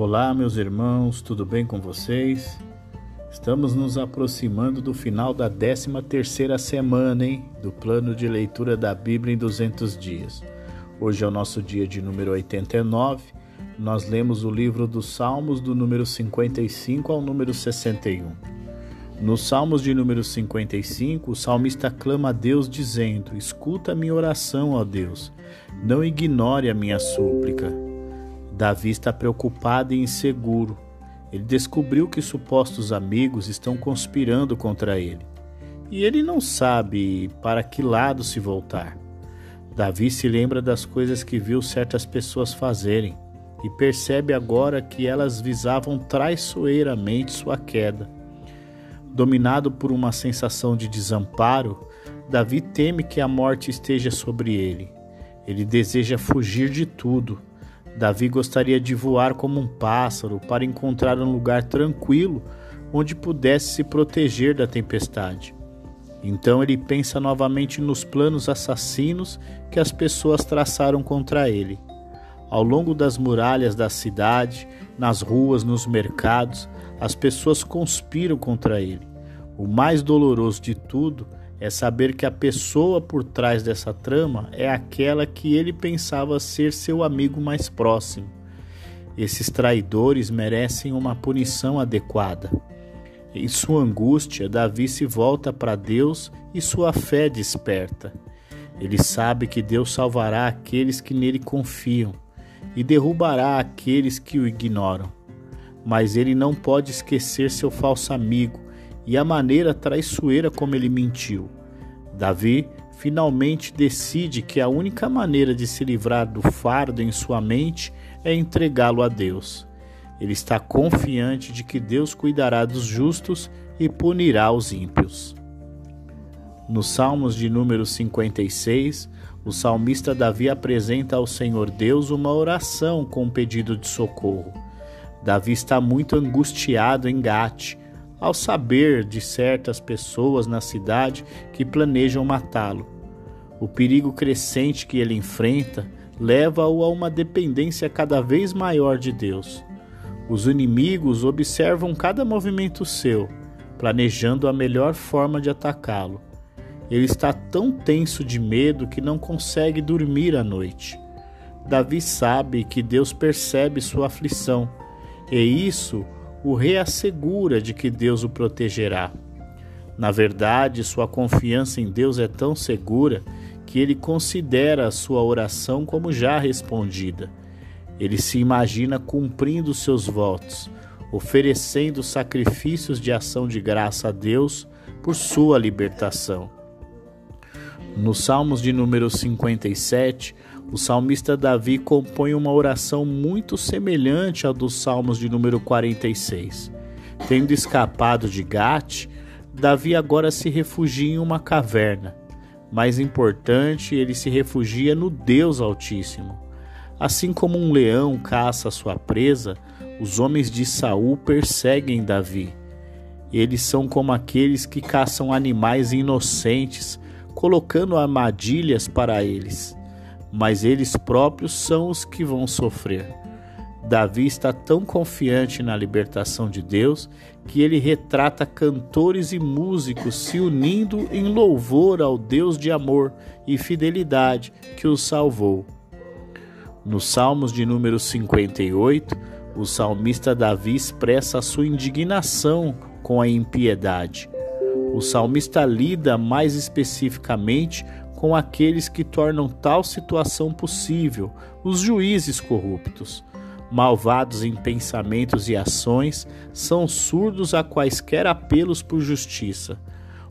Olá, meus irmãos, tudo bem com vocês? Estamos nos aproximando do final da 13 terceira semana, hein? Do plano de leitura da Bíblia em 200 dias. Hoje é o nosso dia de número 89. Nós lemos o livro dos Salmos do número 55 ao número 61. Nos Salmos de número 55, o salmista clama a Deus dizendo: Escuta a minha oração, ó Deus, não ignore a minha súplica. Davi está preocupado e inseguro. Ele descobriu que supostos amigos estão conspirando contra ele. E ele não sabe para que lado se voltar. Davi se lembra das coisas que viu certas pessoas fazerem e percebe agora que elas visavam traiçoeiramente sua queda. Dominado por uma sensação de desamparo, Davi teme que a morte esteja sobre ele. Ele deseja fugir de tudo. Davi gostaria de voar como um pássaro para encontrar um lugar tranquilo onde pudesse se proteger da tempestade. Então ele pensa novamente nos planos assassinos que as pessoas traçaram contra ele. Ao longo das muralhas da cidade, nas ruas, nos mercados, as pessoas conspiram contra ele. O mais doloroso de tudo é saber que a pessoa por trás dessa trama é aquela que ele pensava ser seu amigo mais próximo. Esses traidores merecem uma punição adequada. Em sua angústia, Davi se volta para Deus e sua fé desperta. Ele sabe que Deus salvará aqueles que nele confiam e derrubará aqueles que o ignoram. Mas ele não pode esquecer seu falso amigo e a maneira traiçoeira como ele mentiu. Davi finalmente decide que a única maneira de se livrar do fardo em sua mente é entregá-lo a Deus. Ele está confiante de que Deus cuidará dos justos e punirá os ímpios. Nos Salmos de número 56, o salmista Davi apresenta ao Senhor Deus uma oração com um pedido de socorro. Davi está muito angustiado em Gate, ao saber de certas pessoas na cidade que planejam matá-lo. O perigo crescente que ele enfrenta leva-o a uma dependência cada vez maior de Deus. Os inimigos observam cada movimento seu, planejando a melhor forma de atacá-lo. Ele está tão tenso de medo que não consegue dormir à noite. Davi sabe que Deus percebe sua aflição, e isso o reassegura de que Deus o protegerá. Na verdade, sua confiança em Deus é tão segura que ele considera a sua oração como já respondida. Ele se imagina cumprindo seus votos, oferecendo sacrifícios de ação de graça a Deus por sua libertação. Nos Salmos de número 57, o salmista Davi compõe uma oração muito semelhante ao dos Salmos de número 46. Tendo escapado de Gate, Davi agora se refugia em uma caverna. Mais importante, ele se refugia no Deus Altíssimo. Assim como um leão caça sua presa, os homens de Saul perseguem Davi. Eles são como aqueles que caçam animais inocentes colocando armadilhas para eles, mas eles próprios são os que vão sofrer. Davi está tão confiante na libertação de Deus que ele retrata cantores e músicos se unindo em louvor ao Deus de amor e fidelidade que os salvou. Nos Salmos de número 58, o salmista Davi expressa a sua indignação com a impiedade. O salmista lida mais especificamente com aqueles que tornam tal situação possível, os juízes corruptos. Malvados em pensamentos e ações, são surdos a quaisquer apelos por justiça.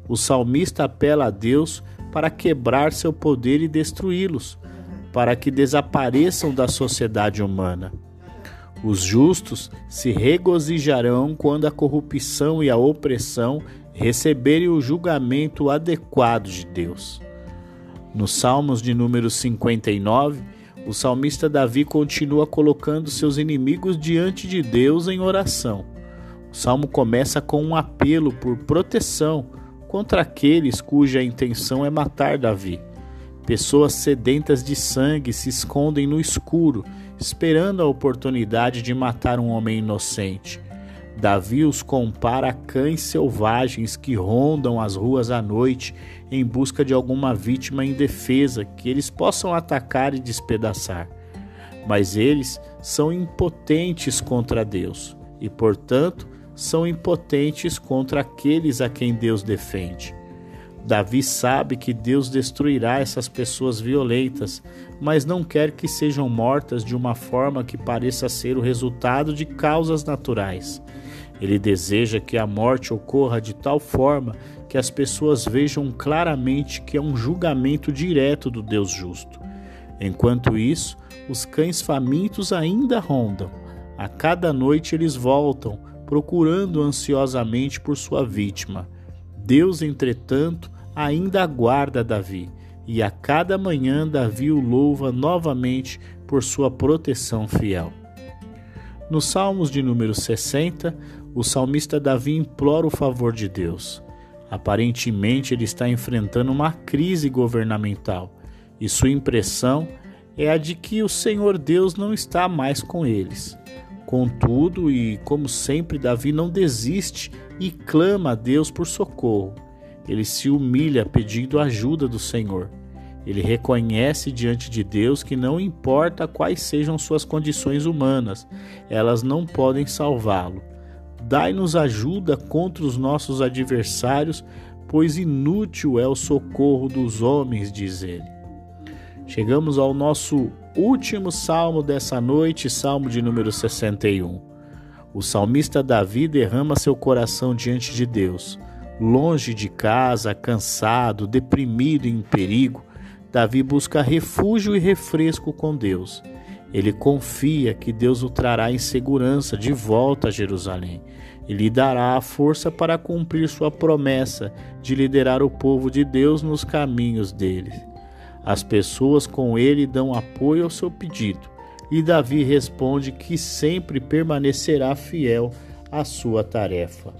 O salmista apela a Deus para quebrar seu poder e destruí-los, para que desapareçam da sociedade humana. Os justos se regozijarão quando a corrupção e a opressão receberem o julgamento adequado de Deus. Nos Salmos de número 59, o salmista Davi continua colocando seus inimigos diante de Deus em oração. O salmo começa com um apelo por proteção contra aqueles cuja intenção é matar Davi. Pessoas sedentas de sangue se escondem no escuro, esperando a oportunidade de matar um homem inocente. Davi os compara a cães selvagens que rondam as ruas à noite em busca de alguma vítima indefesa que eles possam atacar e despedaçar. Mas eles são impotentes contra Deus e, portanto, são impotentes contra aqueles a quem Deus defende. Davi sabe que Deus destruirá essas pessoas violentas, mas não quer que sejam mortas de uma forma que pareça ser o resultado de causas naturais. Ele deseja que a morte ocorra de tal forma que as pessoas vejam claramente que é um julgamento direto do Deus justo. Enquanto isso, os cães famintos ainda rondam. A cada noite eles voltam, procurando ansiosamente por sua vítima. Deus, entretanto, ainda aguarda Davi, e a cada manhã Davi o louva novamente por sua proteção fiel. Nos Salmos de número 60, o salmista Davi implora o favor de Deus. Aparentemente, ele está enfrentando uma crise governamental e sua impressão é a de que o Senhor Deus não está mais com eles. Contudo, e como sempre, Davi não desiste e clama a Deus por socorro. Ele se humilha pedindo ajuda do Senhor. Ele reconhece diante de Deus que não importa quais sejam suas condições humanas, elas não podem salvá-lo. Dai-nos ajuda contra os nossos adversários, pois inútil é o socorro dos homens, diz ele. Chegamos ao nosso último salmo dessa noite, salmo de número 61. O salmista Davi derrama seu coração diante de Deus. Longe de casa, cansado, deprimido e em perigo, Davi busca refúgio e refresco com Deus. Ele confia que Deus o trará em segurança de volta a Jerusalém e lhe dará a força para cumprir sua promessa de liderar o povo de Deus nos caminhos dele. As pessoas com ele dão apoio ao seu pedido, e Davi responde que sempre permanecerá fiel à sua tarefa.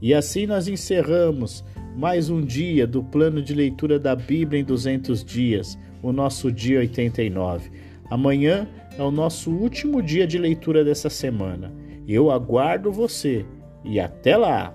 E assim nós encerramos mais um dia do plano de leitura da Bíblia em 200 dias, o nosso dia 89. Amanhã é o nosso último dia de leitura dessa semana. Eu aguardo você e até lá!